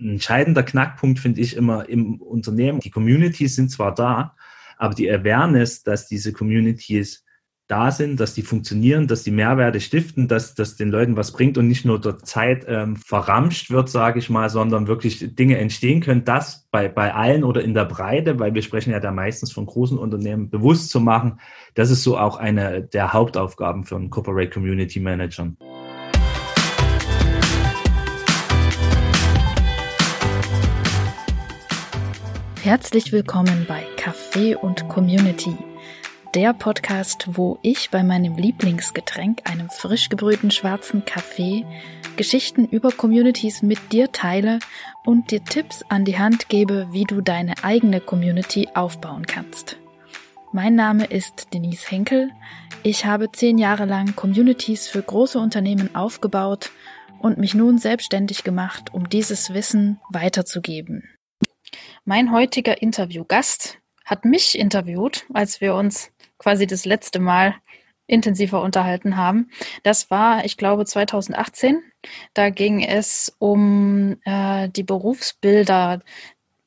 ein entscheidender Knackpunkt finde ich immer im Unternehmen. Die Communities sind zwar da, aber die Awareness, dass diese Communities da sind, dass die funktionieren, dass die Mehrwerte stiften, dass das den Leuten was bringt und nicht nur dort Zeit ähm, verramscht wird, sage ich mal, sondern wirklich Dinge entstehen können, das bei, bei allen oder in der Breite, weil wir sprechen ja da meistens von großen Unternehmen, bewusst zu machen, das ist so auch eine der Hauptaufgaben für einen Corporate Community Manager. Herzlich willkommen bei Kaffee und Community, der Podcast, wo ich bei meinem Lieblingsgetränk, einem frisch gebrühten schwarzen Kaffee, Geschichten über Communities mit dir teile und dir Tipps an die Hand gebe, wie du deine eigene Community aufbauen kannst. Mein Name ist Denise Henkel. Ich habe zehn Jahre lang Communities für große Unternehmen aufgebaut und mich nun selbstständig gemacht, um dieses Wissen weiterzugeben. Mein heutiger Interviewgast hat mich interviewt, als wir uns quasi das letzte Mal intensiver unterhalten haben. Das war, ich glaube, 2018. Da ging es um äh, die Berufsbilder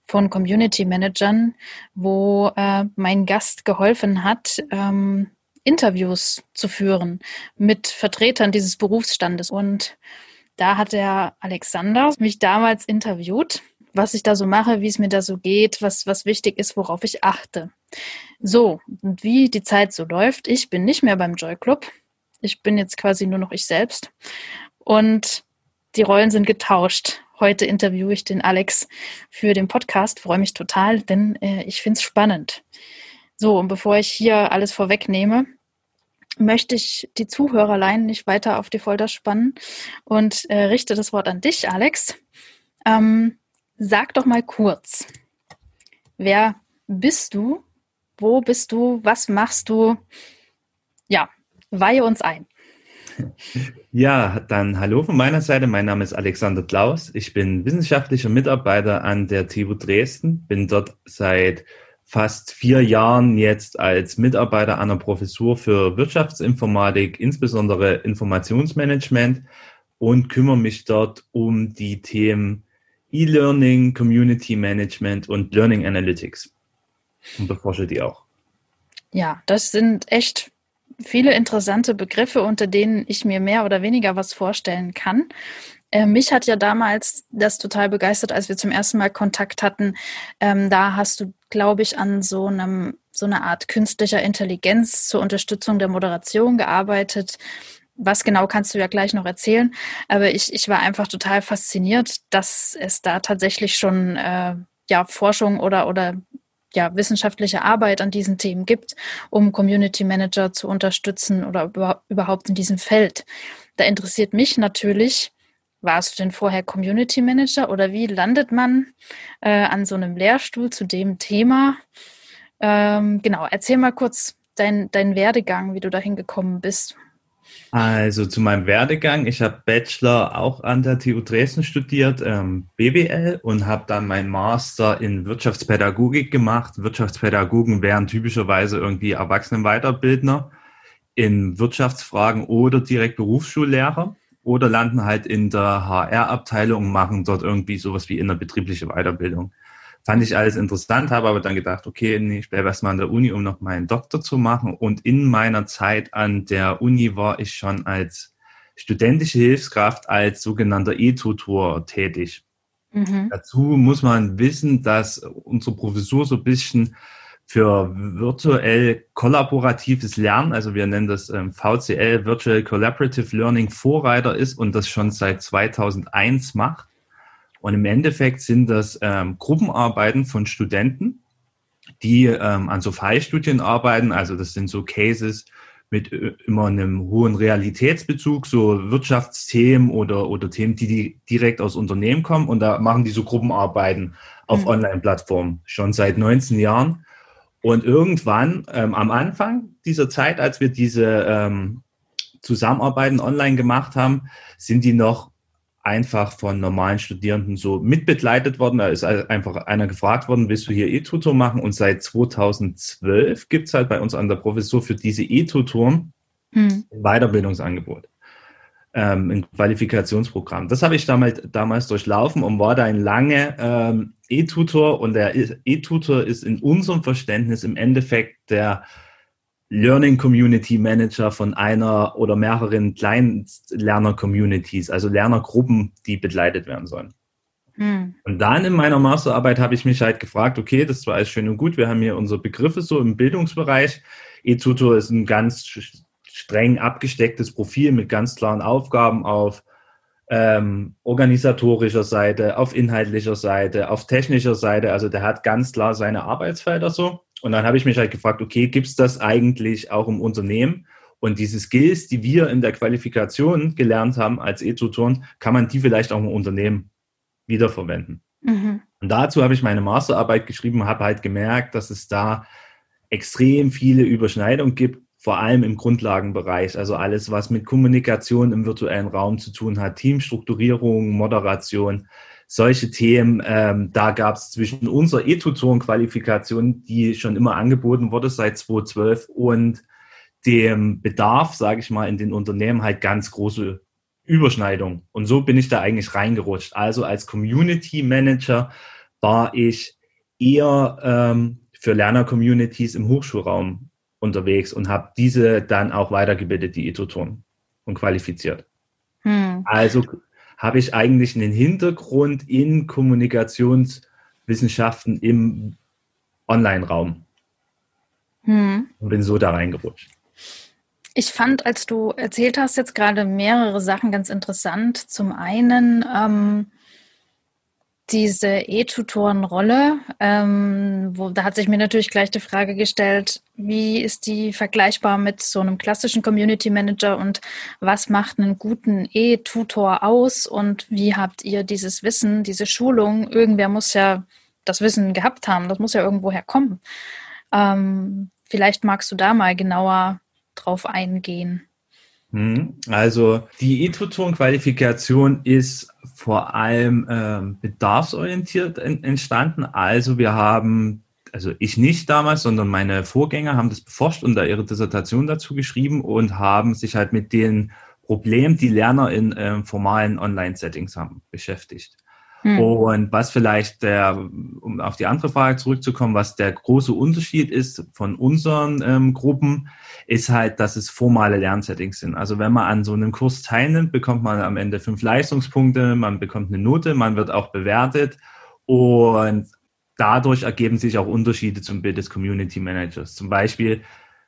von Community Managern, wo äh, mein Gast geholfen hat, ähm, Interviews zu führen mit Vertretern dieses Berufsstandes. Und da hat der Alexander mich damals interviewt was ich da so mache, wie es mir da so geht, was, was wichtig ist, worauf ich achte. So, und wie die Zeit so läuft, ich bin nicht mehr beim Joy Club. Ich bin jetzt quasi nur noch ich selbst. Und die Rollen sind getauscht. Heute interviewe ich den Alex für den Podcast. Freue mich total, denn äh, ich finde es spannend. So, und bevor ich hier alles vorwegnehme, möchte ich die Zuhörerlein nicht weiter auf die Folter spannen und äh, richte das Wort an dich, Alex. Ähm, Sag doch mal kurz, wer bist du? Wo bist du? Was machst du? Ja, weihe uns ein. Ja, dann hallo von meiner Seite. Mein Name ist Alexander Klaus. Ich bin wissenschaftlicher Mitarbeiter an der TU Dresden, bin dort seit fast vier Jahren jetzt als Mitarbeiter an der Professur für Wirtschaftsinformatik, insbesondere Informationsmanagement und kümmere mich dort um die Themen E-Learning, Community Management und Learning Analytics. Und beforsche die auch. Ja, das sind echt viele interessante Begriffe, unter denen ich mir mehr oder weniger was vorstellen kann. Äh, mich hat ja damals das total begeistert, als wir zum ersten Mal Kontakt hatten. Ähm, da hast du, glaube ich, an so einem so einer Art künstlicher Intelligenz zur Unterstützung der Moderation gearbeitet was genau kannst du ja gleich noch erzählen. Aber ich, ich war einfach total fasziniert, dass es da tatsächlich schon äh, ja, Forschung oder, oder ja, wissenschaftliche Arbeit an diesen Themen gibt, um Community Manager zu unterstützen oder überhaupt in diesem Feld. Da interessiert mich natürlich, warst du denn vorher Community Manager oder wie landet man äh, an so einem Lehrstuhl zu dem Thema? Ähm, genau, erzähl mal kurz deinen dein Werdegang, wie du dahin gekommen bist. Also zu meinem Werdegang. Ich habe Bachelor auch an der TU Dresden studiert, ähm, BWL, und habe dann meinen Master in Wirtschaftspädagogik gemacht. Wirtschaftspädagogen wären typischerweise irgendwie Erwachsenenweiterbildner in Wirtschaftsfragen oder direkt Berufsschullehrer oder landen halt in der HR-Abteilung und machen dort irgendwie sowas wie innerbetriebliche Weiterbildung. Fand ich alles interessant, habe aber dann gedacht, okay, nee, ich bleibe erstmal an der Uni, um noch meinen Doktor zu machen. Und in meiner Zeit an der Uni war ich schon als studentische Hilfskraft als sogenannter E-Tutor tätig. Mhm. Dazu muss man wissen, dass unsere Professur so ein bisschen für virtuell kollaboratives Lernen, also wir nennen das ähm, VCL, Virtual Collaborative Learning, Vorreiter ist und das schon seit 2001 macht. Und im Endeffekt sind das ähm, Gruppenarbeiten von Studenten, die ähm, an so Fallstudien arbeiten. Also das sind so Cases mit äh, immer einem hohen Realitätsbezug, so Wirtschaftsthemen oder, oder Themen, die, die direkt aus Unternehmen kommen. Und da machen die so Gruppenarbeiten auf mhm. Online-Plattformen schon seit 19 Jahren. Und irgendwann ähm, am Anfang dieser Zeit, als wir diese ähm, Zusammenarbeiten online gemacht haben, sind die noch einfach von normalen Studierenden so mitbegleitet worden. Da ist einfach einer gefragt worden, willst du hier E-Tutor machen? Und seit 2012 gibt es halt bei uns an der Professur für diese E-Tutoren hm. ein Weiterbildungsangebot. ähm, ein Qualifikationsprogramm. Das habe ich damals, damals durchlaufen und war da ein lange ähm, E-Tutor und der E-Tutor ist in unserem Verständnis im Endeffekt der Learning Community Manager von einer oder mehreren kleinen Lerner-Communities, also Lernergruppen, die begleitet werden sollen. Hm. Und dann in meiner Masterarbeit habe ich mich halt gefragt, okay, das war alles schön und gut, wir haben hier unsere Begriffe so im Bildungsbereich. E-Tutor ist ein ganz streng abgestecktes Profil mit ganz klaren Aufgaben auf ähm, organisatorischer Seite, auf inhaltlicher Seite, auf technischer Seite. Also der hat ganz klar seine Arbeitsfelder so. Und dann habe ich mich halt gefragt, okay, gibt es das eigentlich auch im Unternehmen? Und diese Skills, die wir in der Qualifikation gelernt haben als E-Tutoren, kann man die vielleicht auch im Unternehmen wiederverwenden. Mhm. Und dazu habe ich meine Masterarbeit geschrieben, habe halt gemerkt, dass es da extrem viele Überschneidungen gibt vor allem im Grundlagenbereich, also alles, was mit Kommunikation im virtuellen Raum zu tun hat, Teamstrukturierung, Moderation, solche Themen. Ähm, da gab es zwischen unserer E-Tutoren-Qualifikation, die schon immer angeboten wurde seit 2012, und dem Bedarf, sage ich mal, in den Unternehmen halt ganz große Überschneidung. Und so bin ich da eigentlich reingerutscht. Also als Community Manager war ich eher ähm, für Lerner-Communities im Hochschulraum unterwegs und habe diese dann auch weitergebildet, die E-Tutoren, und qualifiziert. Hm. Also habe ich eigentlich einen Hintergrund in Kommunikationswissenschaften im Online-Raum hm. und bin so da reingerutscht. Ich fand, als du erzählt hast, jetzt gerade mehrere Sachen ganz interessant. Zum einen, ähm, diese E-Tutoren-Rolle, ähm, wo, da hat sich mir natürlich gleich die Frage gestellt, wie ist die vergleichbar mit so einem klassischen Community Manager und was macht einen guten E-Tutor aus und wie habt ihr dieses Wissen, diese Schulung? Irgendwer muss ja das Wissen gehabt haben, das muss ja irgendwoher kommen. Ähm, vielleicht magst du da mal genauer drauf eingehen. Mhm. Also die E-Tutoren-Qualifikation ist vor allem ähm, bedarfsorientiert en entstanden. Also wir haben, also ich nicht damals, sondern meine Vorgänger haben das beforscht und da ihre Dissertation dazu geschrieben und haben sich halt mit den Problemen, die Lerner in ähm, formalen Online-Settings haben, beschäftigt. Hm. Und was vielleicht der, um auf die andere Frage zurückzukommen, was der große Unterschied ist von unseren ähm, Gruppen, ist halt, dass es formale Lernsettings sind. Also wenn man an so einem Kurs teilnimmt, bekommt man am Ende fünf Leistungspunkte, man bekommt eine Note, man wird auch bewertet und dadurch ergeben sich auch Unterschiede zum Bild des Community Managers. Zum Beispiel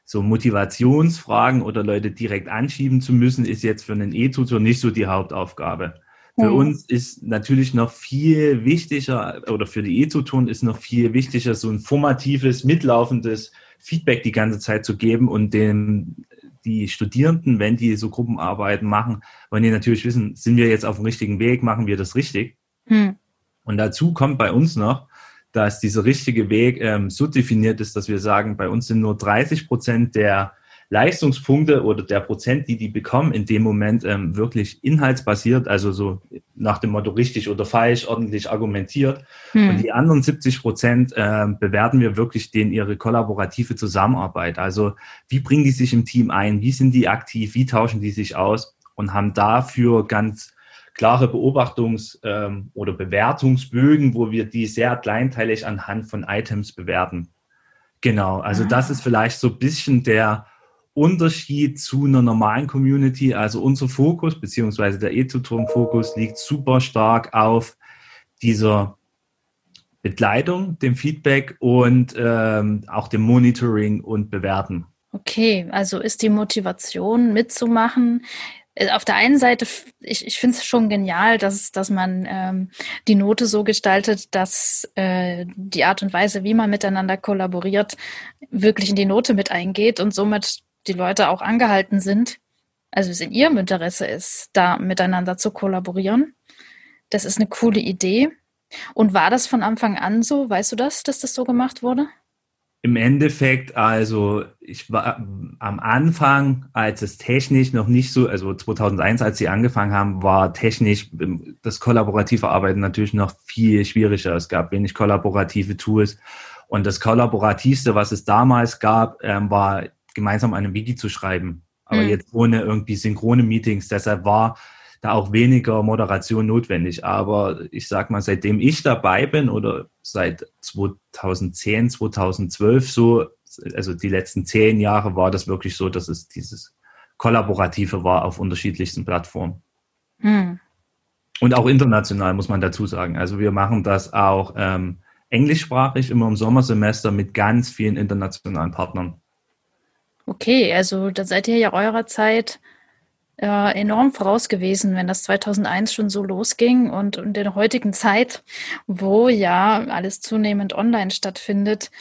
so Motivationsfragen oder Leute direkt anschieben zu müssen, ist jetzt für einen E-Tutor nicht so die Hauptaufgabe. Für mhm. uns ist natürlich noch viel wichtiger, oder für die E-Tutoren ist noch viel wichtiger, so ein formatives, mitlaufendes Feedback die ganze Zeit zu geben und dem die Studierenden, wenn die so Gruppenarbeiten machen, wollen die natürlich wissen, sind wir jetzt auf dem richtigen Weg, machen wir das richtig? Hm. Und dazu kommt bei uns noch, dass dieser richtige Weg ähm, so definiert ist, dass wir sagen, bei uns sind nur 30 Prozent der Leistungspunkte oder der Prozent, die die bekommen, in dem Moment ähm, wirklich inhaltsbasiert, also so nach dem Motto richtig oder falsch, ordentlich argumentiert. Hm. Und die anderen 70 Prozent äh, bewerten wir wirklich denen ihre kollaborative Zusammenarbeit. Also wie bringen die sich im Team ein, wie sind die aktiv, wie tauschen die sich aus und haben dafür ganz klare Beobachtungs- ähm, oder Bewertungsbögen, wo wir die sehr kleinteilig anhand von Items bewerten. Genau, also ah. das ist vielleicht so ein bisschen der Unterschied zu einer normalen Community. Also unser Fokus, beziehungsweise der E-Tutoren-Fokus liegt super stark auf dieser Begleitung, dem Feedback und ähm, auch dem Monitoring und Bewerten. Okay, also ist die Motivation mitzumachen. Äh, auf der einen Seite, ich, ich finde es schon genial, dass, dass man ähm, die Note so gestaltet, dass äh, die Art und Weise, wie man miteinander kollaboriert, wirklich in die Note mit eingeht und somit die Leute auch angehalten sind, also es in ihrem Interesse ist, da miteinander zu kollaborieren. Das ist eine coole Idee. Und war das von Anfang an so? Weißt du das, dass das so gemacht wurde? Im Endeffekt, also ich war am Anfang, als es technisch noch nicht so, also 2001, als sie angefangen haben, war technisch das kollaborative Arbeiten natürlich noch viel schwieriger. Es gab wenig kollaborative Tools. Und das kollaborativste, was es damals gab, ähm, war gemeinsam einen Wiki zu schreiben. aber mhm. jetzt ohne irgendwie synchrone Meetings. Deshalb war da auch weniger Moderation notwendig. Aber ich sag mal, seitdem ich dabei bin oder seit 2010, 2012 so, also die letzten zehn Jahre war das wirklich so, dass es dieses Kollaborative war auf unterschiedlichsten Plattformen. Hm. Und auch international muss man dazu sagen. Also wir machen das auch ähm, englischsprachig immer im Sommersemester mit ganz vielen internationalen Partnern. Okay, also da seid ihr ja eurer Zeit äh, enorm voraus gewesen, wenn das 2001 schon so losging und in der heutigen Zeit, wo ja alles zunehmend online stattfindet,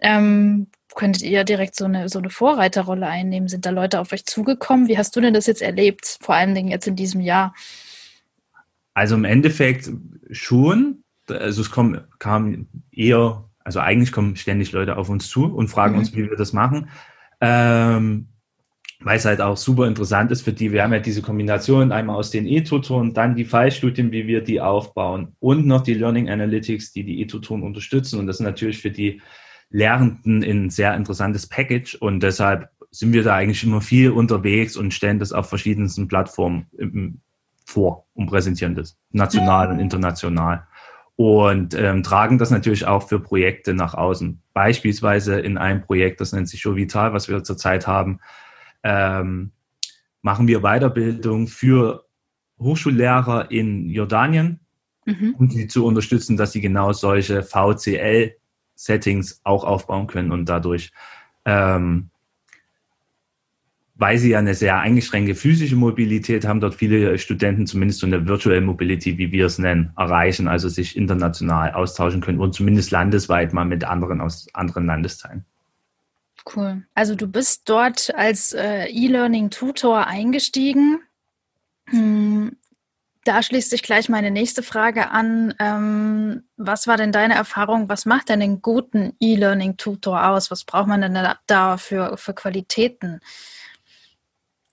ähm, könntet ihr direkt so eine, so eine Vorreiterrolle einnehmen? Sind da Leute auf euch zugekommen? Wie hast du denn das jetzt erlebt, vor allen Dingen jetzt in diesem Jahr? Also im Endeffekt schon. Also es kommen, kam eher, also eigentlich kommen ständig Leute auf uns zu und fragen mhm. uns, wie wir das machen. Ähm, weil es halt auch super interessant ist für die. Wir haben ja diese Kombination einmal aus den E-Tutoren, dann die Fallstudien, wie wir die aufbauen und noch die Learning Analytics, die die E-Tutoren unterstützen. Und das ist natürlich für die Lehrenden ein sehr interessantes Package und deshalb sind wir da eigentlich immer viel unterwegs und stellen das auf verschiedensten Plattformen vor und präsentieren das national und international und ähm, tragen das natürlich auch für Projekte nach außen. Beispielsweise in einem Projekt, das nennt sich Show Vital, was wir zurzeit haben, ähm, machen wir Weiterbildung für Hochschullehrer in Jordanien, mhm. um sie zu unterstützen, dass sie genau solche VCL Settings auch aufbauen können und dadurch, ähm, weil sie ja eine sehr eingeschränkte physische Mobilität haben, dort viele Studenten zumindest so eine Virtual Mobility, wie wir es nennen, erreichen, also sich international austauschen können und zumindest landesweit mal mit anderen aus anderen Landesteilen. Cool. Also du bist dort als äh, E-Learning-Tutor eingestiegen. Hm, da schließt sich gleich meine nächste Frage an. Ähm, was war denn deine Erfahrung? Was macht denn einen guten E-Learning-Tutor aus? Was braucht man denn da für, für Qualitäten?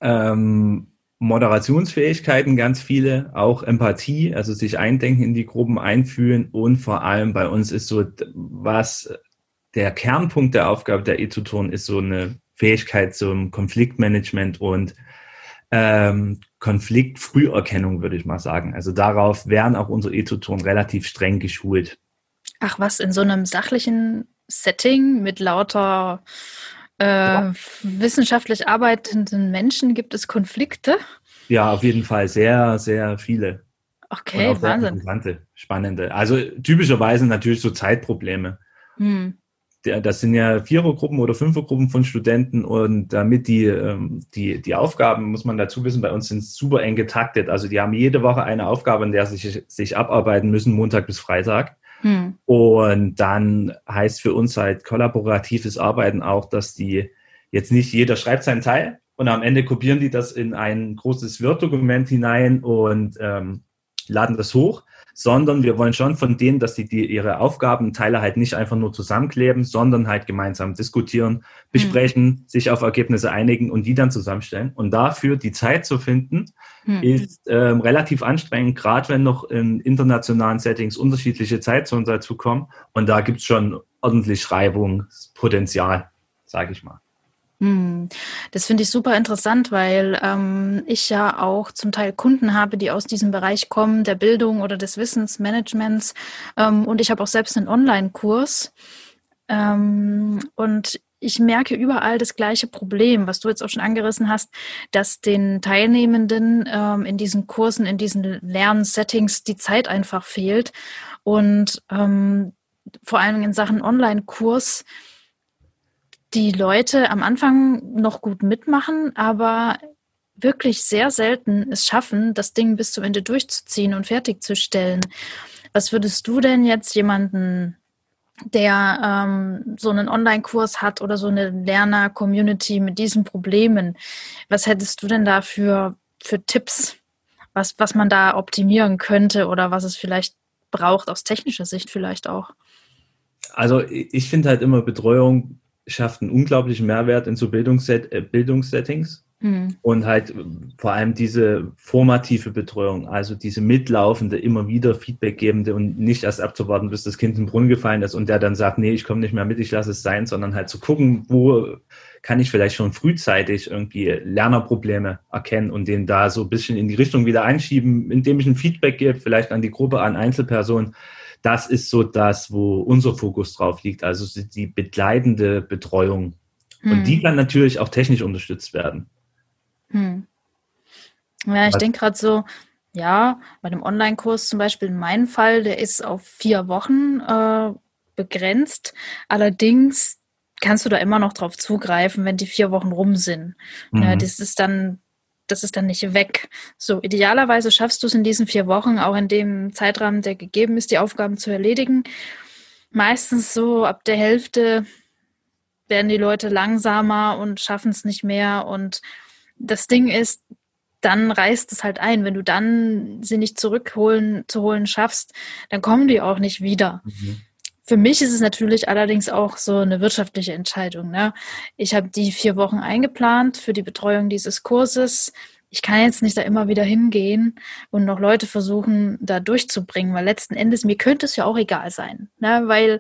Ähm, Moderationsfähigkeiten ganz viele, auch Empathie, also sich eindenken in die Gruppen, einfühlen und vor allem bei uns ist so, was der Kernpunkt der Aufgabe der E-Tutoren ist so eine Fähigkeit zum Konfliktmanagement und ähm, Konfliktfrüherkennung, würde ich mal sagen. Also darauf werden auch unsere E-Tutoren relativ streng geschult. Ach was, in so einem sachlichen Setting mit lauter äh, wissenschaftlich arbeitenden Menschen gibt es Konflikte? Ja, auf jeden Fall sehr, sehr viele. Okay, Wahnsinn. Spannende. Also typischerweise natürlich so Zeitprobleme. Hm das sind ja Vierergruppen oder Fünfergruppen von Studenten und damit die, ähm, die, die Aufgaben, muss man dazu wissen, bei uns sind super eng getaktet. Also die haben jede Woche eine Aufgabe, in der sie sich, sich abarbeiten müssen, Montag bis Freitag. Hm. Und dann heißt für uns halt kollaboratives Arbeiten auch, dass die jetzt nicht jeder schreibt seinen Teil und am Ende kopieren die das in ein großes Word-Dokument hinein und ähm, laden das hoch, sondern wir wollen schon von denen, dass sie die, ihre Aufgabenteile halt nicht einfach nur zusammenkleben, sondern halt gemeinsam diskutieren, besprechen, mhm. sich auf Ergebnisse einigen und die dann zusammenstellen. Und dafür die Zeit zu finden, mhm. ist ähm, relativ anstrengend, gerade wenn noch in internationalen Settings unterschiedliche Zeitzonen dazukommen. Und da gibt's schon ordentlich Reibungspotenzial, sage ich mal. Hm, das finde ich super interessant, weil ähm, ich ja auch zum Teil Kunden habe, die aus diesem Bereich kommen, der Bildung oder des Wissensmanagements. Ähm, und ich habe auch selbst einen Online-Kurs. Ähm, und ich merke überall das gleiche Problem, was du jetzt auch schon angerissen hast, dass den Teilnehmenden ähm, in diesen Kursen, in diesen Lernsettings die Zeit einfach fehlt. Und ähm, vor allem in Sachen Online-Kurs die Leute am Anfang noch gut mitmachen, aber wirklich sehr selten es schaffen, das Ding bis zum Ende durchzuziehen und fertigzustellen. Was würdest du denn jetzt jemanden, der ähm, so einen Online-Kurs hat oder so eine Lerner-Community mit diesen Problemen, was hättest du denn da für, für Tipps, was, was man da optimieren könnte oder was es vielleicht braucht aus technischer Sicht vielleicht auch? Also ich finde halt immer Betreuung schafft einen unglaublichen Mehrwert in so Bildungsset äh, Bildungssettings. Mhm. Und halt vor allem diese formative Betreuung, also diese mitlaufende, immer wieder Feedbackgebende und nicht erst abzuwarten, bis das Kind in den Brunnen gefallen ist und der dann sagt, nee, ich komme nicht mehr mit, ich lasse es sein, sondern halt zu gucken, wo kann ich vielleicht schon frühzeitig irgendwie Lernerprobleme erkennen und den da so ein bisschen in die Richtung wieder einschieben, indem ich ein Feedback gebe, vielleicht an die Gruppe, an Einzelpersonen. Das ist so das, wo unser Fokus drauf liegt, also die begleitende Betreuung. Mhm. Und die hm. kann natürlich auch technisch unterstützt werden. Hm. Ja, ich denke gerade so, ja, bei dem Online-Kurs zum Beispiel in meinem Fall, der ist auf vier Wochen äh, begrenzt. Allerdings kannst du da immer noch drauf zugreifen, wenn die vier Wochen rum sind. Mhm. Ja, das ist dann, das ist dann nicht weg. So, idealerweise schaffst du es in diesen vier Wochen, auch in dem Zeitrahmen, der gegeben ist, die Aufgaben zu erledigen. Meistens so ab der Hälfte werden die Leute langsamer und schaffen es nicht mehr und das Ding ist, dann reißt es halt ein. Wenn du dann sie nicht zurückholen zu holen schaffst, dann kommen die auch nicht wieder. Mhm. Für mich ist es natürlich allerdings auch so eine wirtschaftliche Entscheidung. Ne? Ich habe die vier Wochen eingeplant für die Betreuung dieses Kurses. Ich kann jetzt nicht da immer wieder hingehen und noch Leute versuchen, da durchzubringen, weil letzten Endes mir könnte es ja auch egal sein, ne? weil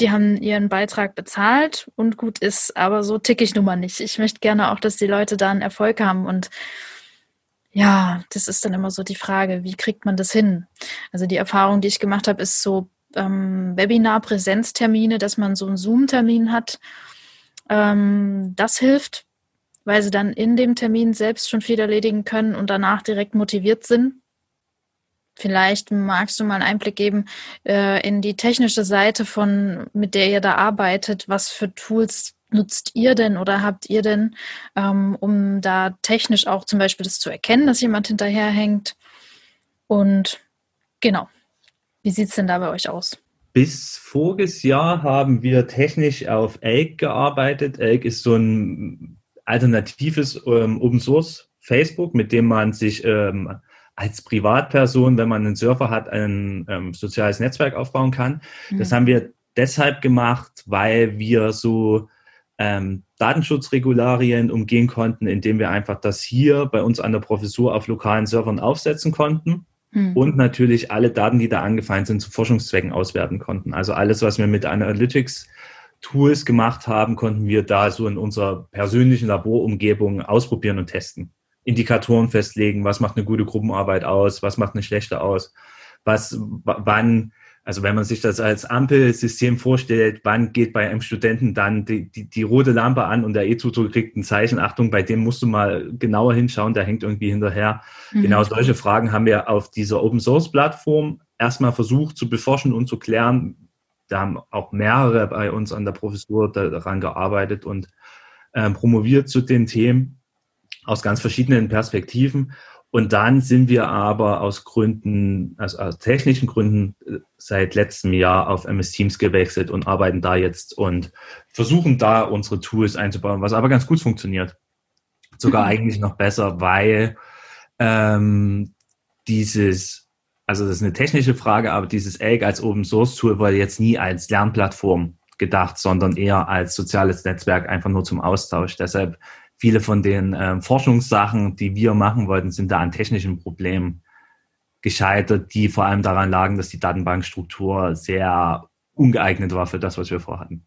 die haben ihren Beitrag bezahlt und gut ist, aber so tick ich nun mal nicht. Ich möchte gerne auch, dass die Leute da einen Erfolg haben und ja, das ist dann immer so die Frage, wie kriegt man das hin? Also die Erfahrung, die ich gemacht habe, ist so ähm, Webinar-Präsenztermine, dass man so einen Zoom-Termin hat. Ähm, das hilft, weil sie dann in dem Termin selbst schon viel erledigen können und danach direkt motiviert sind. Vielleicht magst du mal einen Einblick geben äh, in die technische Seite von, mit der ihr da arbeitet. Was für Tools nutzt ihr denn oder habt ihr denn, ähm, um da technisch auch zum Beispiel das zu erkennen, dass jemand hinterherhängt? Und genau, wie sieht es denn da bei euch aus? Bis voriges Jahr haben wir technisch auf Elk gearbeitet. Elk ist so ein alternatives ähm, Open Source Facebook, mit dem man sich ähm, als Privatperson, wenn man einen Surfer hat, ein ähm, soziales Netzwerk aufbauen kann. Mhm. Das haben wir deshalb gemacht, weil wir so ähm, Datenschutzregularien umgehen konnten, indem wir einfach das hier bei uns an der Professur auf lokalen Servern aufsetzen konnten mhm. und natürlich alle Daten, die da angefallen sind, zu Forschungszwecken auswerten konnten. Also alles, was wir mit Analytics Tools gemacht haben, konnten wir da so in unserer persönlichen Laborumgebung ausprobieren und testen. Indikatoren festlegen, was macht eine gute Gruppenarbeit aus, was macht eine schlechte aus, was, wann, also wenn man sich das als Ampelsystem vorstellt, wann geht bei einem Studenten dann die, die, die rote Lampe an und der E-Tutor kriegt ein Zeichen, Achtung, bei dem musst du mal genauer hinschauen, der hängt irgendwie hinterher. Mhm. Genau solche Fragen haben wir auf dieser Open Source Plattform erstmal versucht zu beforschen und zu klären. Da haben auch mehrere bei uns an der Professur daran gearbeitet und äh, promoviert zu den Themen aus ganz verschiedenen Perspektiven. Und dann sind wir aber aus Gründen, also aus technischen Gründen äh, seit letztem Jahr auf MS Teams gewechselt und arbeiten da jetzt und versuchen da unsere Tools einzubauen, was aber ganz gut funktioniert. Sogar mhm. eigentlich noch besser, weil ähm, dieses, also das ist eine technische Frage, aber dieses Egg als Open Source Tool war jetzt nie als Lernplattform gedacht, sondern eher als soziales Netzwerk einfach nur zum Austausch. Deshalb viele von den äh, Forschungssachen, die wir machen wollten, sind da an technischen Problemen gescheitert, die vor allem daran lagen, dass die Datenbankstruktur sehr ungeeignet war für das, was wir vorhatten.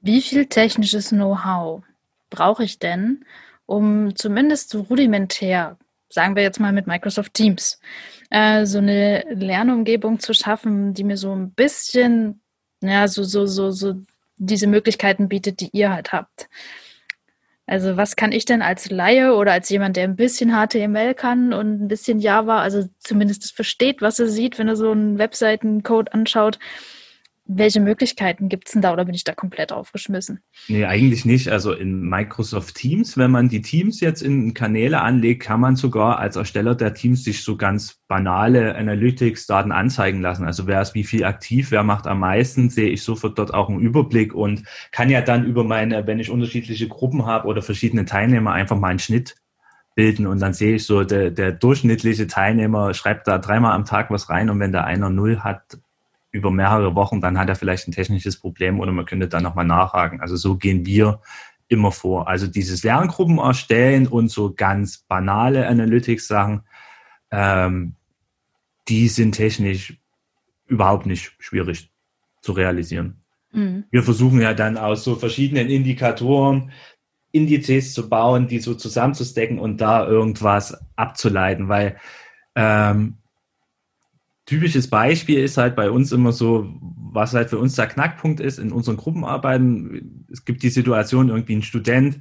Wie viel technisches Know-how brauche ich denn, um zumindest so rudimentär, sagen wir jetzt mal mit Microsoft Teams, äh, so eine Lernumgebung zu schaffen, die mir so ein bisschen, ja, so, so, so, so diese Möglichkeiten bietet, die ihr halt habt? Also was kann ich denn als Laie oder als jemand, der ein bisschen HTML kann und ein bisschen Java, also zumindest versteht, was er sieht, wenn er so einen Webseitencode anschaut, welche Möglichkeiten gibt es denn da oder bin ich da komplett aufgeschmissen? Nee, eigentlich nicht. Also in Microsoft Teams, wenn man die Teams jetzt in Kanäle anlegt, kann man sogar als Ersteller der Teams sich so ganz banale Analytics-Daten anzeigen lassen. Also wer ist wie viel aktiv, wer macht am meisten, sehe ich sofort dort auch einen Überblick und kann ja dann über meine, wenn ich unterschiedliche Gruppen habe oder verschiedene Teilnehmer, einfach mal einen Schnitt bilden und dann sehe ich so, der, der durchschnittliche Teilnehmer schreibt da dreimal am Tag was rein und wenn der einer null hat, über mehrere Wochen, dann hat er vielleicht ein technisches Problem oder man könnte dann nochmal nachhaken. Also so gehen wir immer vor. Also dieses Lerngruppen erstellen und so ganz banale Analytics-Sachen, ähm, die sind technisch überhaupt nicht schwierig zu realisieren. Mhm. Wir versuchen ja dann aus so verschiedenen Indikatoren Indizes zu bauen, die so zusammenzustecken und da irgendwas abzuleiten, weil ähm, typisches Beispiel ist halt bei uns immer so, was halt für uns der Knackpunkt ist in unseren Gruppenarbeiten. Es gibt die Situation, irgendwie ein Student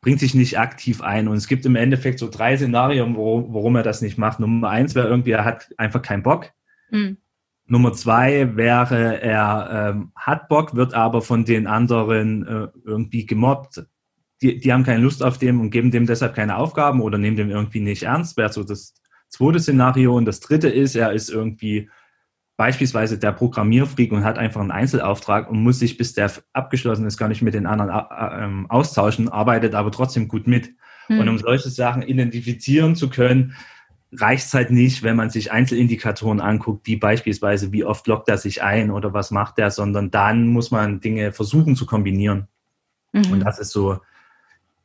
bringt sich nicht aktiv ein und es gibt im Endeffekt so drei Szenarien, wo, warum er das nicht macht. Nummer eins wäre irgendwie, er hat einfach keinen Bock. Mhm. Nummer zwei wäre, er ähm, hat Bock, wird aber von den anderen äh, irgendwie gemobbt. Die, die haben keine Lust auf dem und geben dem deshalb keine Aufgaben oder nehmen dem irgendwie nicht ernst. Wäre so das zweite Szenario. Und das dritte ist, er ist irgendwie beispielsweise der Programmierfreak und hat einfach einen Einzelauftrag und muss sich, bis der abgeschlossen ist, gar nicht mit den anderen äh, ähm, austauschen, arbeitet aber trotzdem gut mit. Mhm. Und um solche Sachen identifizieren zu können, reicht es halt nicht, wenn man sich Einzelindikatoren anguckt, wie beispielsweise, wie oft lockt er sich ein oder was macht er, sondern dann muss man Dinge versuchen zu kombinieren. Mhm. Und das ist so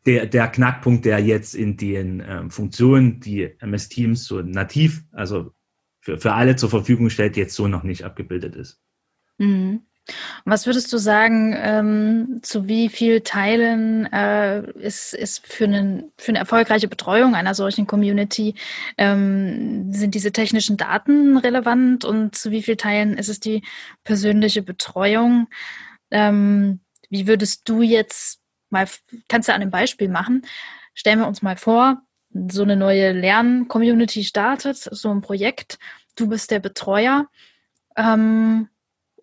der, der Knackpunkt, der jetzt in den ähm, Funktionen, die MS Teams so nativ, also für, für alle zur Verfügung stellt, jetzt so noch nicht abgebildet ist. Mhm. Was würdest du sagen, ähm, zu wie viel Teilen äh, ist, ist für, einen, für eine erfolgreiche Betreuung einer solchen Community, ähm, sind diese technischen Daten relevant und zu wie viel Teilen ist es die persönliche Betreuung? Ähm, wie würdest du jetzt mal, kannst du an einem Beispiel machen, stellen wir uns mal vor, so eine neue Lern-Community startet, so ein Projekt, du bist der Betreuer. Ähm,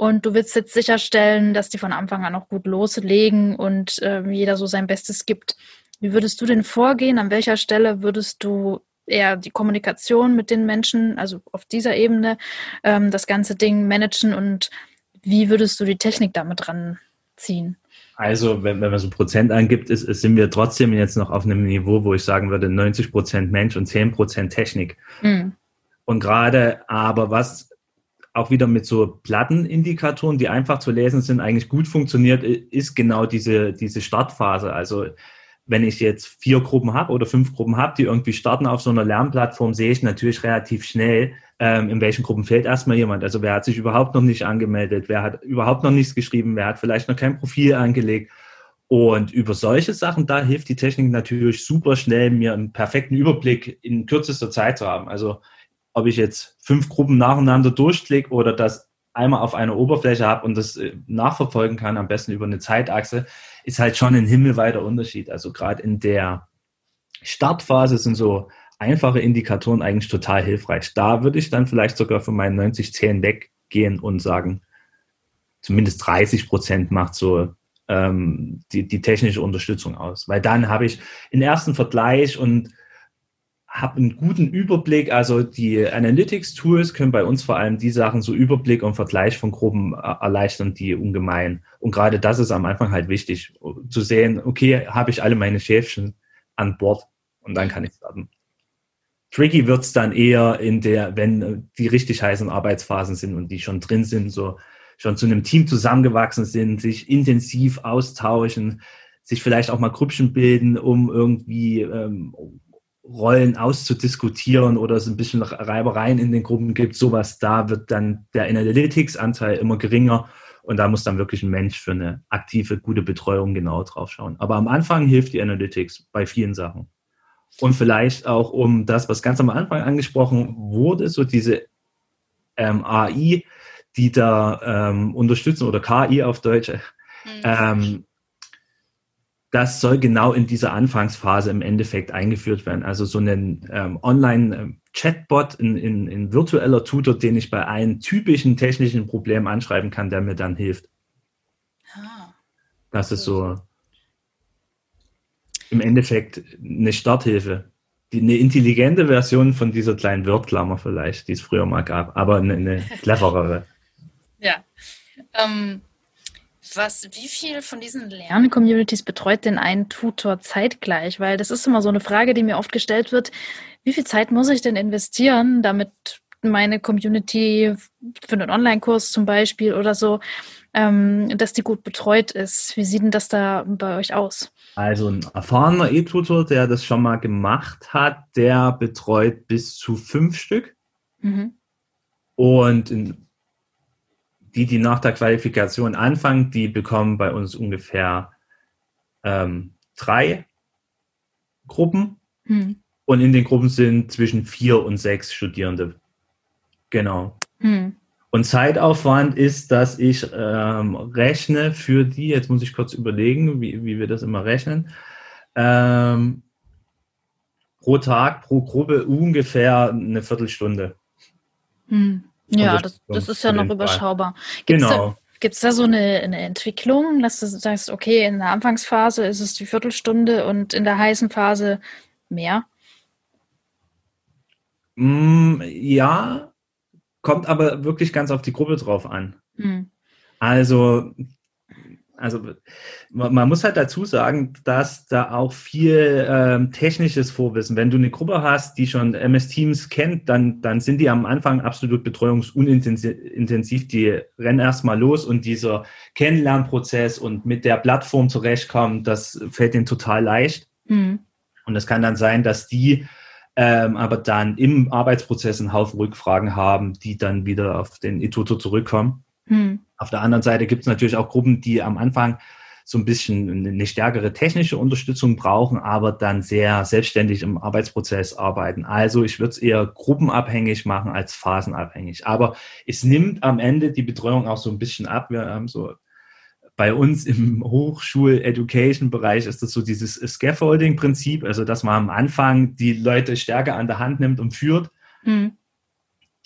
und du willst jetzt sicherstellen, dass die von Anfang an auch gut loslegen und äh, jeder so sein Bestes gibt. Wie würdest du denn vorgehen? An welcher Stelle würdest du eher die Kommunikation mit den Menschen, also auf dieser Ebene, ähm, das ganze Ding managen und wie würdest du die Technik damit ranziehen? Also, wenn, wenn man so Prozent angibt, ist, ist, sind wir trotzdem jetzt noch auf einem Niveau, wo ich sagen würde, 90 Prozent Mensch und 10 Prozent Technik. Mhm. Und gerade aber was auch wieder mit so Plattenindikatoren, die einfach zu lesen sind, eigentlich gut funktioniert, ist genau diese, diese Startphase. Also wenn ich jetzt vier Gruppen habe oder fünf Gruppen habe, die irgendwie starten auf so einer Lernplattform, sehe ich natürlich relativ schnell, ähm, in welchen Gruppen fehlt erstmal jemand. Also wer hat sich überhaupt noch nicht angemeldet, wer hat überhaupt noch nichts geschrieben, wer hat vielleicht noch kein Profil angelegt. Und über solche Sachen, da hilft die Technik natürlich super schnell, mir einen perfekten Überblick in kürzester Zeit zu haben. Also ob ich jetzt fünf Gruppen nacheinander durchklicke oder das einmal auf einer Oberfläche habe und das äh, nachverfolgen kann, am besten über eine Zeitachse, ist halt schon ein himmelweiter Unterschied. Also gerade in der Startphase sind so einfache Indikatoren eigentlich total hilfreich. Da würde ich dann vielleicht sogar von meinen 90-10 weggehen und sagen, zumindest 30 Prozent macht so ähm, die, die technische Unterstützung aus. Weil dann habe ich den ersten Vergleich und habe einen guten Überblick. Also die Analytics-Tools können bei uns vor allem die Sachen so Überblick und Vergleich von Gruppen äh, erleichtern, die ungemein. Und gerade das ist am Anfang halt wichtig, zu sehen, okay, habe ich alle meine Schäfchen an Bord und dann kann ich starten. Tricky wird's dann eher in der, wenn die richtig heißen Arbeitsphasen sind und die schon drin sind, so schon zu einem Team zusammengewachsen sind, sich intensiv austauschen, sich vielleicht auch mal Grüppchen bilden, um irgendwie ähm, Rollen auszudiskutieren oder es ein bisschen Reibereien in den Gruppen gibt, sowas, da wird dann der Analytics-Anteil immer geringer und da muss dann wirklich ein Mensch für eine aktive, gute Betreuung genau drauf schauen. Aber am Anfang hilft die Analytics bei vielen Sachen. Und vielleicht auch um das, was ganz am Anfang angesprochen wurde, so diese ähm, AI, die da ähm, unterstützen oder KI auf Deutsch, mhm. ähm, das soll genau in dieser Anfangsphase im Endeffekt eingeführt werden. Also so einen ähm, Online-Chatbot in, in, in virtueller Tutor, den ich bei einem typischen technischen Problem anschreiben kann, der mir dann hilft. Ah, das ist so im Endeffekt eine Starthilfe. Die, eine intelligente Version von dieser kleinen Wordklammer vielleicht, die es früher mal gab, aber eine, eine cleverere. ja. Ähm, was, wie viel von diesen Lern-Communities betreut denn ein Tutor zeitgleich? Weil das ist immer so eine Frage, die mir oft gestellt wird. Wie viel Zeit muss ich denn investieren, damit meine Community für einen Online-Kurs zum Beispiel oder so, ähm, dass die gut betreut ist. Wie sieht denn das da bei euch aus? Also ein erfahrener E-Tutor, der das schon mal gemacht hat, der betreut bis zu fünf Stück. Mhm. Und in, die, die nach der Qualifikation anfangen, die bekommen bei uns ungefähr ähm, drei Gruppen. Mhm. Und in den Gruppen sind zwischen vier und sechs Studierende. Genau. Mhm. Und Zeitaufwand ist, dass ich ähm, rechne für die, jetzt muss ich kurz überlegen, wie, wie wir das immer rechnen, ähm, pro Tag, pro Gruppe ungefähr eine Viertelstunde. Hm. Ja, das, das ist ja noch überschaubar. Gibt's genau. Gibt es da so eine, eine, Entwicklung, dass du sagst, okay, in der Anfangsphase ist es die Viertelstunde und in der heißen Phase mehr? Mm, ja, Kommt aber wirklich ganz auf die Gruppe drauf an. Mhm. Also, also man, man, muss halt dazu sagen, dass da auch viel ähm, technisches Vorwissen, wenn du eine Gruppe hast, die schon MS Teams kennt, dann, dann sind die am Anfang absolut betreuungsunintensiv. Die rennen erstmal los und dieser Kennenlernprozess und mit der Plattform zurechtkommen, das fällt denen total leicht. Mhm. Und es kann dann sein, dass die ähm, aber dann im Arbeitsprozess einen Haufen Rückfragen haben, die dann wieder auf den Ituto zurückkommen. Hm. Auf der anderen Seite gibt es natürlich auch Gruppen, die am Anfang so ein bisschen eine stärkere technische Unterstützung brauchen, aber dann sehr selbstständig im Arbeitsprozess arbeiten. Also ich würde es eher gruppenabhängig machen als phasenabhängig. Aber es nimmt am Ende die Betreuung auch so ein bisschen ab. Wir haben so bei uns im Hochschul-Education-Bereich ist das so dieses Scaffolding-Prinzip, also dass man am Anfang die Leute stärker an der Hand nimmt und führt. Mhm.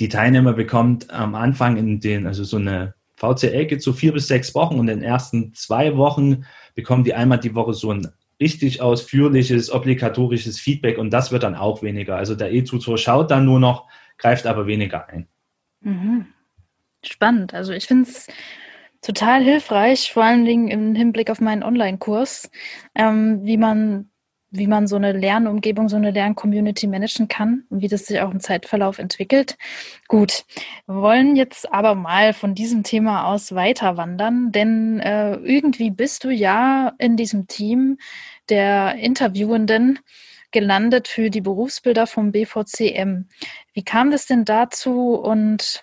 Die Teilnehmer bekommt am Anfang in den, also so eine VCL geht so vier bis sechs Wochen und in den ersten zwei Wochen bekommen die einmal die Woche so ein richtig ausführliches, obligatorisches Feedback und das wird dann auch weniger. Also der E-Tutor schaut dann nur noch, greift aber weniger ein. Mhm. Spannend. Also ich finde es total hilfreich, vor allen Dingen im Hinblick auf meinen Online-Kurs, ähm, wie man wie man so eine Lernumgebung, so eine Lerncommunity managen kann und wie das sich auch im Zeitverlauf entwickelt. Gut, wir wollen jetzt aber mal von diesem Thema aus weiter wandern, denn äh, irgendwie bist du ja in diesem Team der Interviewenden gelandet für die Berufsbilder vom BVCM. Wie kam das denn dazu und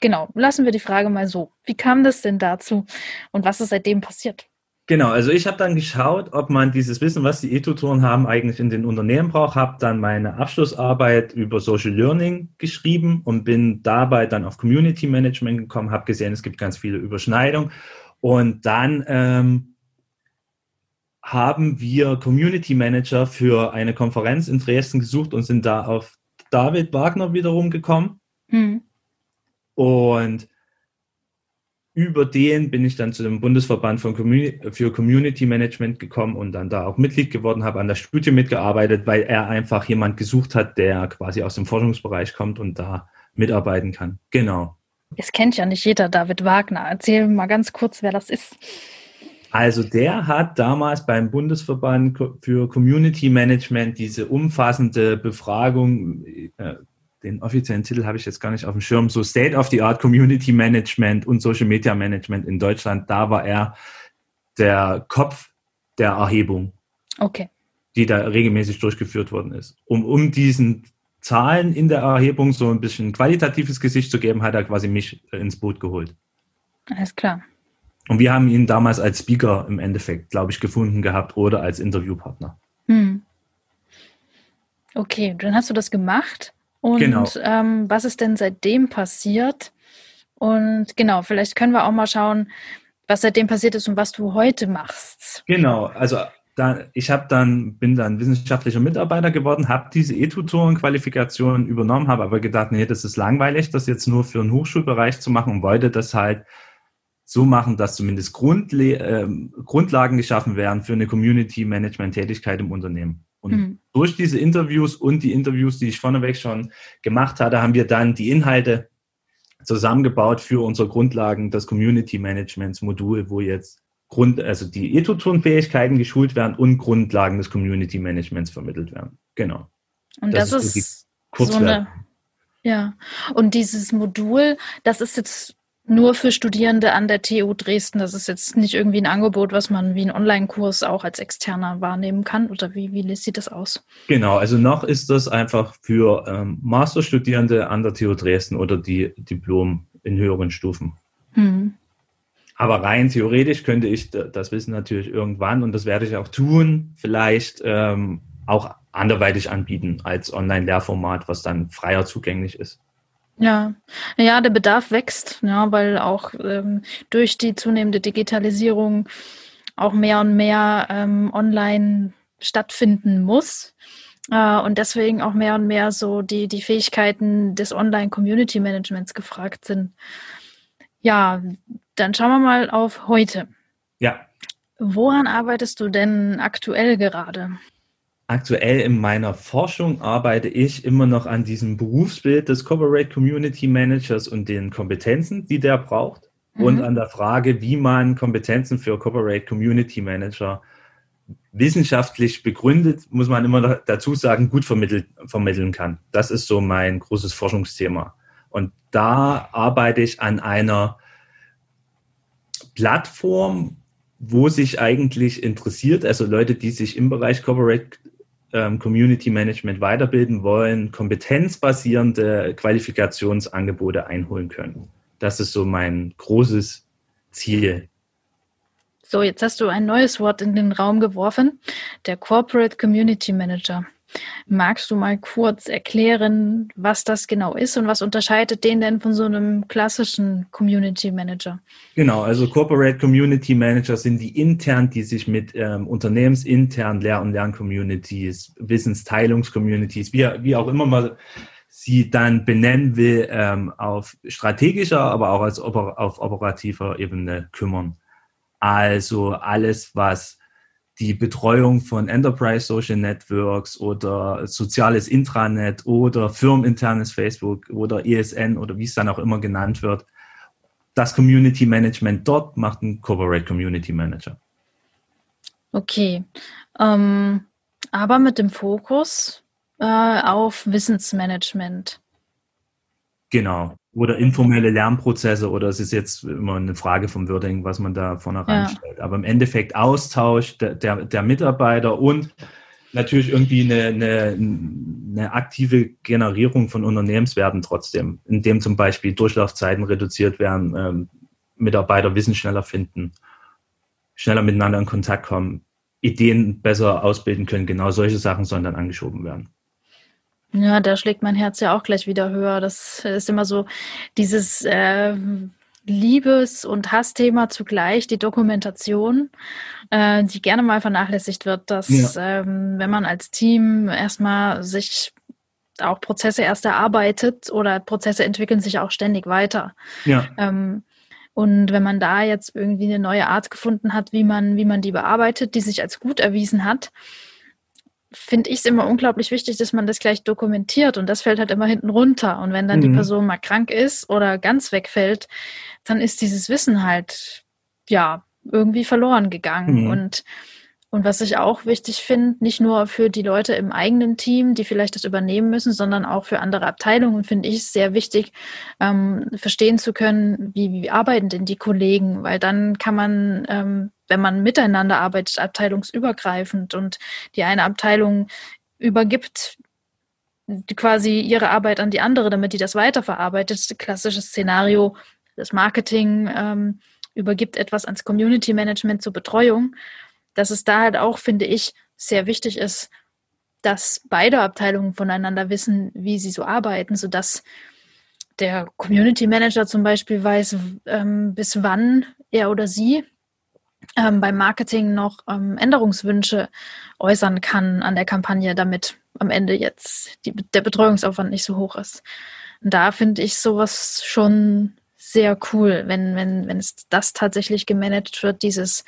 Genau, lassen wir die Frage mal so. Wie kam das denn dazu und was ist seitdem passiert? Genau, also ich habe dann geschaut, ob man dieses Wissen, was die E-Tutoren haben, eigentlich in den Unternehmen braucht, habe dann meine Abschlussarbeit über Social Learning geschrieben und bin dabei dann auf Community Management gekommen, habe gesehen, es gibt ganz viele Überschneidungen und dann ähm, haben wir Community Manager für eine Konferenz in Dresden gesucht und sind da auf David Wagner wiederum gekommen. Hm. Und über den bin ich dann zu dem Bundesverband für Community Management gekommen und dann da auch Mitglied geworden, habe an der Studie mitgearbeitet, weil er einfach jemand gesucht hat, der quasi aus dem Forschungsbereich kommt und da mitarbeiten kann. Genau. Es kennt ja nicht jeder David Wagner. Erzähl mal ganz kurz, wer das ist. Also der hat damals beim Bundesverband für Community Management diese umfassende Befragung äh, den offiziellen Titel habe ich jetzt gar nicht auf dem Schirm, so State of the Art Community Management und Social Media Management in Deutschland. Da war er der Kopf der Erhebung. Okay. Die da regelmäßig durchgeführt worden ist. Um, um diesen Zahlen in der Erhebung so ein bisschen qualitatives Gesicht zu geben, hat er quasi mich ins Boot geholt. Alles klar. Und wir haben ihn damals als Speaker im Endeffekt, glaube ich, gefunden gehabt oder als Interviewpartner. Hm. Okay, dann hast du das gemacht. Und genau. ähm, was ist denn seitdem passiert? Und genau, vielleicht können wir auch mal schauen, was seitdem passiert ist und was du heute machst. Genau, also da, ich habe dann bin dann wissenschaftlicher Mitarbeiter geworden, habe diese E-Tutoren-Qualifikation übernommen, habe aber gedacht, nee, das ist langweilig, das jetzt nur für einen Hochschulbereich zu machen und wollte das halt so machen, dass zumindest Grundle äh, Grundlagen geschaffen werden für eine Community-Management-Tätigkeit im Unternehmen. Und mhm. durch diese Interviews und die Interviews, die ich vorneweg schon gemacht hatte, haben wir dann die Inhalte zusammengebaut für unsere Grundlagen des Community Managements Modul, wo jetzt Grund, also die E-Tutoren-Fähigkeiten geschult werden und Grundlagen des Community Managements vermittelt werden. Genau. Und das, das ist, ist so eine, Ja, und dieses Modul, das ist jetzt nur für Studierende an der TU Dresden. Das ist jetzt nicht irgendwie ein Angebot, was man wie einen Online-Kurs auch als Externer wahrnehmen kann. Oder wie, wie sieht das aus? Genau, also noch ist das einfach für ähm, Masterstudierende an der TU Dresden oder die Diplom in höheren Stufen. Hm. Aber rein theoretisch könnte ich das Wissen natürlich irgendwann, und das werde ich auch tun, vielleicht ähm, auch anderweitig anbieten als Online-Lehrformat, was dann freier zugänglich ist. Ja, ja, der Bedarf wächst, ja, weil auch ähm, durch die zunehmende Digitalisierung auch mehr und mehr ähm, online stattfinden muss. Äh, und deswegen auch mehr und mehr so die, die Fähigkeiten des Online-Community-Managements gefragt sind. Ja, dann schauen wir mal auf heute. Ja. Woran arbeitest du denn aktuell gerade? Aktuell in meiner Forschung arbeite ich immer noch an diesem Berufsbild des Corporate Community Managers und den Kompetenzen, die der braucht. Mhm. Und an der Frage, wie man Kompetenzen für Corporate Community Manager wissenschaftlich begründet, muss man immer dazu sagen, gut vermitteln kann. Das ist so mein großes Forschungsthema. Und da arbeite ich an einer Plattform, wo sich eigentlich interessiert, also Leute, die sich im Bereich Corporate ähm, Community Management weiterbilden wollen, kompetenzbasierende Qualifikationsangebote einholen können. Das ist so mein großes Ziel. So, jetzt hast du ein neues Wort in den Raum geworfen, der Corporate Community Manager. Magst du mal kurz erklären, was das genau ist und was unterscheidet den denn von so einem klassischen Community Manager? Genau, also Corporate Community Manager sind die intern, die sich mit ähm, unternehmensinternen Lehr- und Lern-Communities, Wissensteilungs-Communities, wie, wie auch immer man sie dann benennen will, ähm, auf strategischer, aber auch als oper auf operativer Ebene kümmern. Also alles, was die Betreuung von Enterprise Social Networks oder soziales Intranet oder firmeninternes Facebook oder ESN oder wie es dann auch immer genannt wird. Das Community Management dort macht ein Corporate Community Manager. Okay, ähm, aber mit dem Fokus äh, auf Wissensmanagement. Genau oder informelle Lernprozesse oder es ist jetzt immer eine Frage vom Wording, was man da vorne ja. reinstellt. Aber im Endeffekt Austausch der, der, der, Mitarbeiter und natürlich irgendwie eine, eine, eine aktive Generierung von Unternehmenswerten trotzdem, indem zum Beispiel Durchlaufzeiten reduziert werden, ähm, Mitarbeiter Wissen schneller finden, schneller miteinander in Kontakt kommen, Ideen besser ausbilden können. Genau solche Sachen sollen dann angeschoben werden. Ja, da schlägt mein Herz ja auch gleich wieder höher. Das ist immer so dieses äh, Liebes- und Hassthema zugleich, die Dokumentation, äh, die gerne mal vernachlässigt wird, dass ja. ähm, wenn man als Team erstmal sich auch Prozesse erst erarbeitet oder Prozesse entwickeln sich auch ständig weiter. Ja. Ähm, und wenn man da jetzt irgendwie eine neue Art gefunden hat, wie man, wie man die bearbeitet, die sich als gut erwiesen hat, finde ich es immer unglaublich wichtig, dass man das gleich dokumentiert und das fällt halt immer hinten runter. Und wenn dann mhm. die Person mal krank ist oder ganz wegfällt, dann ist dieses Wissen halt, ja, irgendwie verloren gegangen. Mhm. Und und was ich auch wichtig finde, nicht nur für die Leute im eigenen Team, die vielleicht das übernehmen müssen, sondern auch für andere Abteilungen, finde ich es sehr wichtig, ähm, verstehen zu können, wie, wie arbeiten denn die Kollegen, weil dann kann man, ähm, wenn man miteinander arbeitet, abteilungsübergreifend und die eine Abteilung übergibt quasi ihre Arbeit an die andere, damit die das weiterverarbeitet. Klassisches Szenario, das Marketing ähm, übergibt etwas ans Community Management zur Betreuung dass es da halt auch, finde ich, sehr wichtig ist, dass beide Abteilungen voneinander wissen, wie sie so arbeiten, sodass der Community Manager zum Beispiel weiß, ähm, bis wann er oder sie ähm, beim Marketing noch ähm, Änderungswünsche äußern kann an der Kampagne, damit am Ende jetzt die, der Betreuungsaufwand nicht so hoch ist. Und da finde ich sowas schon sehr cool, wenn, wenn, wenn es das tatsächlich gemanagt wird, dieses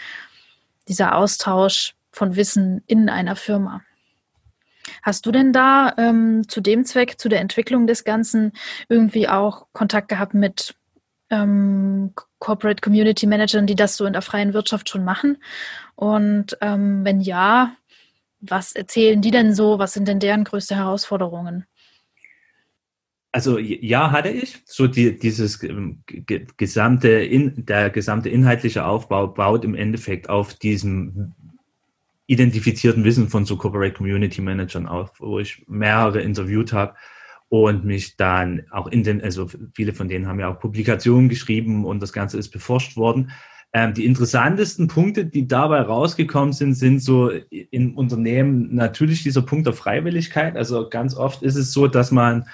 dieser Austausch von Wissen in einer Firma. Hast du denn da ähm, zu dem Zweck, zu der Entwicklung des Ganzen irgendwie auch Kontakt gehabt mit ähm, Corporate Community Managern, die das so in der freien Wirtschaft schon machen? Und ähm, wenn ja, was erzählen die denn so? Was sind denn deren größte Herausforderungen? Also ja, hatte ich. So die, dieses gesamte, in, der gesamte inhaltliche Aufbau baut im Endeffekt auf diesem identifizierten Wissen von so Corporate Community Managern auf, wo ich mehrere interviewt habe und mich dann auch in den, also viele von denen haben ja auch Publikationen geschrieben und das Ganze ist beforscht worden. Ähm, die interessantesten Punkte, die dabei rausgekommen sind, sind so in Unternehmen natürlich dieser Punkt der Freiwilligkeit. Also ganz oft ist es so, dass man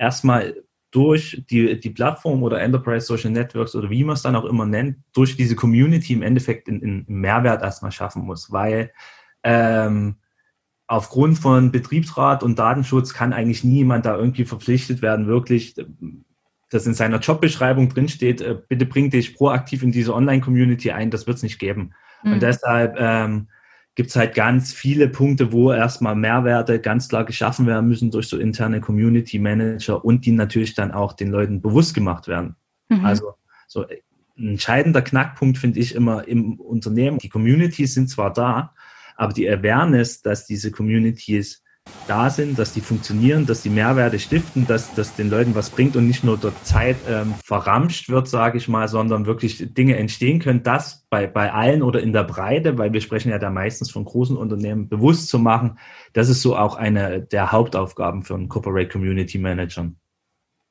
erstmal durch die, die Plattform oder Enterprise Social Networks oder wie man es dann auch immer nennt, durch diese Community im Endeffekt einen Mehrwert erstmal schaffen muss, weil ähm, aufgrund von Betriebsrat und Datenschutz kann eigentlich niemand da irgendwie verpflichtet werden, wirklich, dass in seiner Jobbeschreibung drinsteht, äh, bitte bring dich proaktiv in diese Online-Community ein, das wird es nicht geben. Mhm. Und deshalb ähm, gibt es halt ganz viele Punkte, wo erstmal Mehrwerte ganz klar geschaffen werden müssen durch so interne Community Manager und die natürlich dann auch den Leuten bewusst gemacht werden. Mhm. Also so ein entscheidender Knackpunkt finde ich immer im Unternehmen. Die Communities sind zwar da, aber die Awareness, dass diese Communities da sind, dass die funktionieren, dass die Mehrwerte stiften, dass das den Leuten was bringt und nicht nur dort Zeit ähm, verramscht wird, sage ich mal, sondern wirklich Dinge entstehen können, das bei, bei allen oder in der Breite, weil wir sprechen ja da meistens von großen Unternehmen, bewusst zu machen, das ist so auch eine der Hauptaufgaben für einen Corporate Community Manager.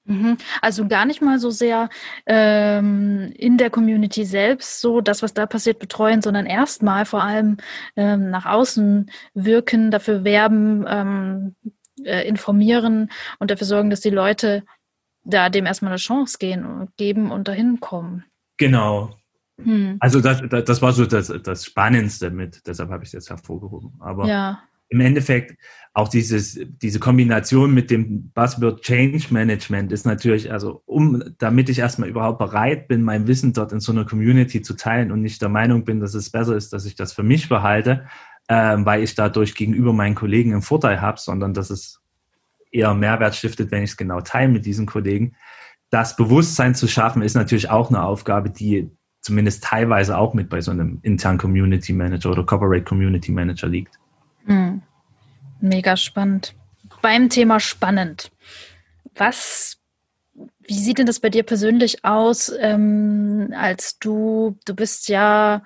Mhm. Also gar nicht mal so sehr ähm, in der Community selbst so das, was da passiert, betreuen, sondern erstmal vor allem ähm, nach außen wirken, dafür werben, ähm, äh, informieren und dafür sorgen, dass die Leute da dem erstmal eine Chance gehen, geben und dahin kommen. Genau. Hm. Also das, das, das, war so das, das Spannendste mit, deshalb habe ich es jetzt hervorgehoben. Aber ja im Endeffekt auch dieses, diese Kombination mit dem Buzzword Change Management ist natürlich, also um, damit ich erstmal überhaupt bereit bin, mein Wissen dort in so einer Community zu teilen und nicht der Meinung bin, dass es besser ist, dass ich das für mich behalte, äh, weil ich dadurch gegenüber meinen Kollegen einen Vorteil habe, sondern dass es eher Mehrwert stiftet, wenn ich es genau teile mit diesen Kollegen. Das Bewusstsein zu schaffen, ist natürlich auch eine Aufgabe, die zumindest teilweise auch mit bei so einem internen Community Manager oder Corporate Community Manager liegt. Mhm. Mega spannend. Beim Thema spannend. Was, wie sieht denn das bei dir persönlich aus, ähm, als du, du bist ja,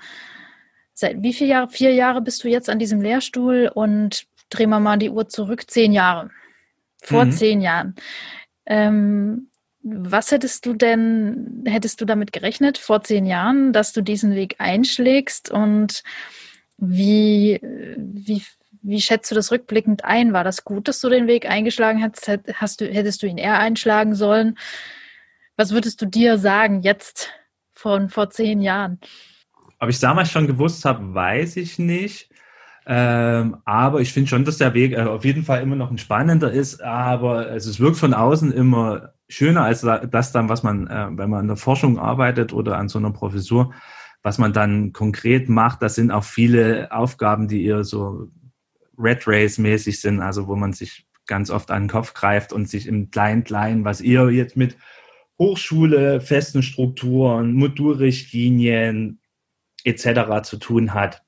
seit wie vier Jahre, vier Jahre bist du jetzt an diesem Lehrstuhl und drehen wir mal die Uhr zurück, zehn Jahre. Vor mhm. zehn Jahren. Ähm, was hättest du denn, hättest du damit gerechnet vor zehn Jahren, dass du diesen Weg einschlägst und wie, wie, wie schätzt du das rückblickend ein? War das gut, dass du den Weg eingeschlagen hast? hast du, hättest du ihn eher einschlagen sollen? Was würdest du dir sagen jetzt von vor zehn Jahren? Ob ich damals schon gewusst habe, weiß ich nicht. Ähm, aber ich finde schon, dass der Weg äh, auf jeden Fall immer noch ein spannender ist. Aber also es wirkt von außen immer schöner als das dann, was man, äh, wenn man in der Forschung arbeitet oder an so einer Professur, was man dann konkret macht. Das sind auch viele Aufgaben, die eher so Red Race mäßig sind, also wo man sich ganz oft an den Kopf greift und sich im Klein-Klein, was ihr jetzt mit Hochschule, festen Strukturen, Modulrichtlinien etc. zu tun hat.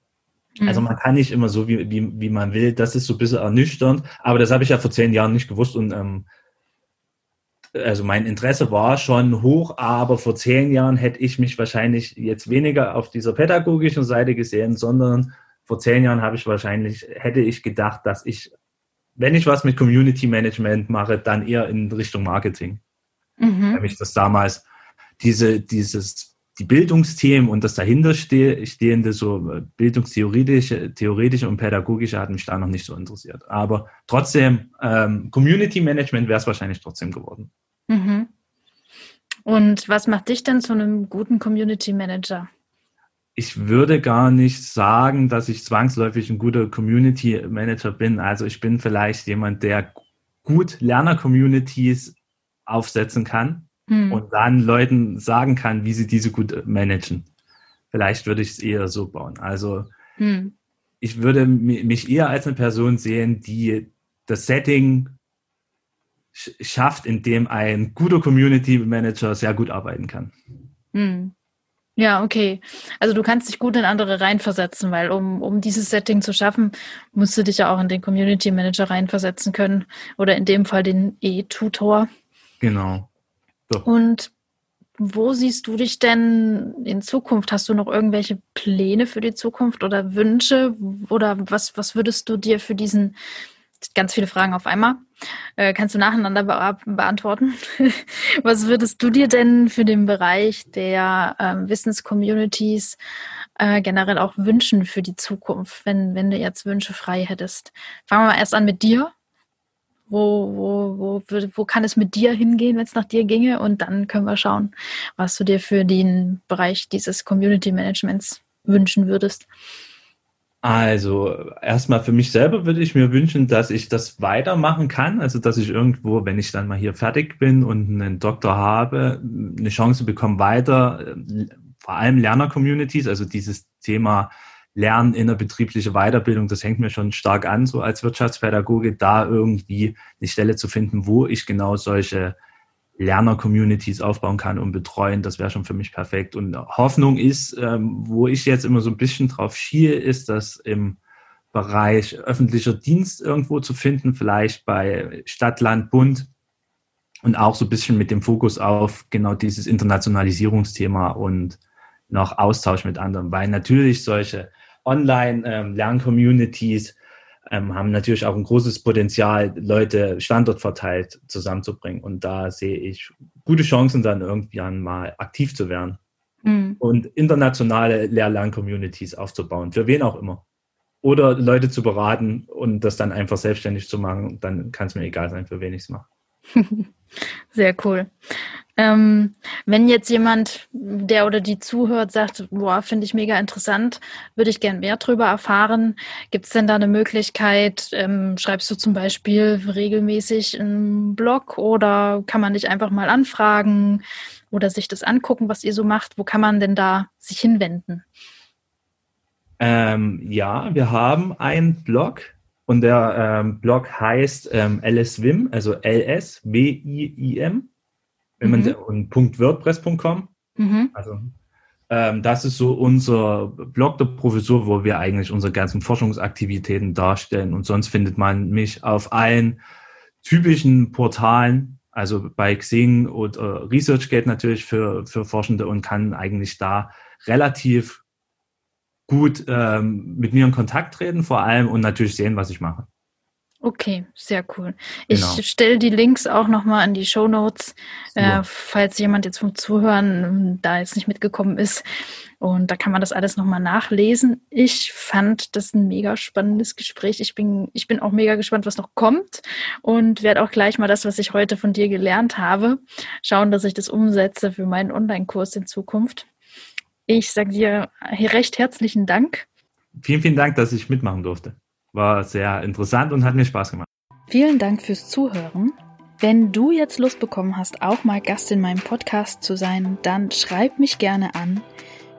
Mhm. Also man kann nicht immer so, wie, wie, wie man will. Das ist so ein bisschen ernüchternd. Aber das habe ich ja vor zehn Jahren nicht gewusst. Und ähm, also mein Interesse war schon hoch, aber vor zehn Jahren hätte ich mich wahrscheinlich jetzt weniger auf dieser pädagogischen Seite gesehen, sondern vor zehn Jahren habe ich wahrscheinlich, hätte ich gedacht, dass ich, wenn ich was mit Community Management mache, dann eher in Richtung Marketing. Mhm. Weil mich das damals, diese, dieses, die Bildungsthemen und das dahinter stehende, so äh, bildungstheoretische theoretische und pädagogische hat mich da noch nicht so interessiert. Aber trotzdem, ähm, Community Management wäre es wahrscheinlich trotzdem geworden. Mhm. Und was macht dich denn zu einem guten Community Manager? Ich würde gar nicht sagen, dass ich zwangsläufig ein guter Community Manager bin. Also ich bin vielleicht jemand, der gut Lerner-Communities aufsetzen kann hm. und dann Leuten sagen kann, wie sie diese gut managen. Vielleicht würde ich es eher so bauen. Also hm. ich würde mich eher als eine Person sehen, die das Setting schafft, in dem ein guter Community Manager sehr gut arbeiten kann. Hm. Ja, okay. Also du kannst dich gut in andere reinversetzen, weil um, um dieses Setting zu schaffen, musst du dich ja auch in den Community Manager reinversetzen können oder in dem Fall den E-Tutor. Genau. So. Und wo siehst du dich denn in Zukunft? Hast du noch irgendwelche Pläne für die Zukunft oder Wünsche? Oder was, was würdest du dir für diesen, ganz viele Fragen auf einmal, äh, kannst du nacheinander be beantworten? was würdest du dir denn für den Bereich der ähm, Wissenscommunities äh, generell auch wünschen für die Zukunft, wenn, wenn du jetzt Wünsche frei hättest? Fangen wir mal erst an mit dir. Wo, wo, wo, wo kann es mit dir hingehen, wenn es nach dir ginge? Und dann können wir schauen, was du dir für den Bereich dieses Community Managements wünschen würdest. Also erstmal für mich selber würde ich mir wünschen, dass ich das weitermachen kann. Also dass ich irgendwo, wenn ich dann mal hier fertig bin und einen Doktor habe, eine Chance bekomme, weiter, vor allem Lerner-Communities, also dieses Thema Lernen, innerbetriebliche Weiterbildung, das hängt mir schon stark an, so als Wirtschaftspädagoge, da irgendwie eine Stelle zu finden, wo ich genau solche Lerner-Communities aufbauen kann und betreuen, das wäre schon für mich perfekt. Und Hoffnung ist, ähm, wo ich jetzt immer so ein bisschen drauf schiehe, ist, dass im Bereich öffentlicher Dienst irgendwo zu finden, vielleicht bei Stadt, Land, Bund und auch so ein bisschen mit dem Fokus auf genau dieses Internationalisierungsthema und noch Austausch mit anderen, weil natürlich solche Online-Lern-Communities ähm, haben natürlich auch ein großes Potenzial, Leute standortverteilt zusammenzubringen. Und da sehe ich gute Chancen, dann irgendwann mal aktiv zu werden mhm. und internationale Lehr-Lern-Communities aufzubauen, für wen auch immer. Oder Leute zu beraten und das dann einfach selbstständig zu machen, dann kann es mir egal sein, für wen ich es mache. Sehr cool. Ähm, wenn jetzt jemand, der oder die zuhört, sagt, boah, finde ich mega interessant, würde ich gern mehr drüber erfahren. Gibt es denn da eine Möglichkeit? Ähm, schreibst du zum Beispiel regelmäßig einen Blog oder kann man dich einfach mal anfragen oder sich das angucken, was ihr so macht? Wo kann man denn da sich hinwenden? Ähm, ja, wir haben einen Blog und der ähm, Blog heißt ähm, LSWIM, also L-S-W-I-I-M wenn man mhm. und .wordpress.com. Mhm. Also ähm, das ist so unser Blog der Professur, wo wir eigentlich unsere ganzen Forschungsaktivitäten darstellen. Und sonst findet man mich auf allen typischen Portalen, also bei Xing oder ResearchGate natürlich für, für Forschende und kann eigentlich da relativ gut ähm, mit mir in Kontakt treten, vor allem und natürlich sehen, was ich mache. Okay, sehr cool. Ich genau. stelle die Links auch nochmal in die Show Notes, äh, falls jemand jetzt vom Zuhören ähm, da jetzt nicht mitgekommen ist. Und da kann man das alles nochmal nachlesen. Ich fand das ein mega spannendes Gespräch. Ich bin, ich bin auch mega gespannt, was noch kommt und werde auch gleich mal das, was ich heute von dir gelernt habe, schauen, dass ich das umsetze für meinen Online-Kurs in Zukunft. Ich sage dir recht herzlichen Dank. Vielen, vielen Dank, dass ich mitmachen durfte. War sehr interessant und hat mir Spaß gemacht. Vielen Dank fürs Zuhören. Wenn du jetzt Lust bekommen hast, auch mal Gast in meinem Podcast zu sein, dann schreib mich gerne an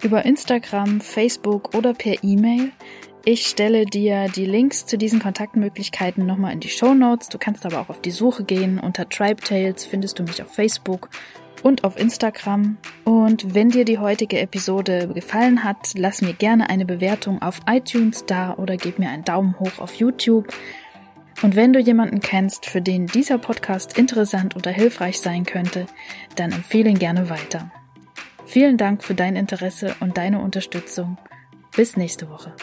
über Instagram, Facebook oder per E-Mail. Ich stelle dir die Links zu diesen Kontaktmöglichkeiten nochmal in die Show Notes. Du kannst aber auch auf die Suche gehen. Unter Tribe Tales findest du mich auf Facebook und auf Instagram. Und wenn dir die heutige Episode gefallen hat, lass mir gerne eine Bewertung auf iTunes da oder gib mir einen Daumen hoch auf YouTube. Und wenn du jemanden kennst, für den dieser Podcast interessant oder hilfreich sein könnte, dann empfehle ihn gerne weiter. Vielen Dank für dein Interesse und deine Unterstützung. Bis nächste Woche.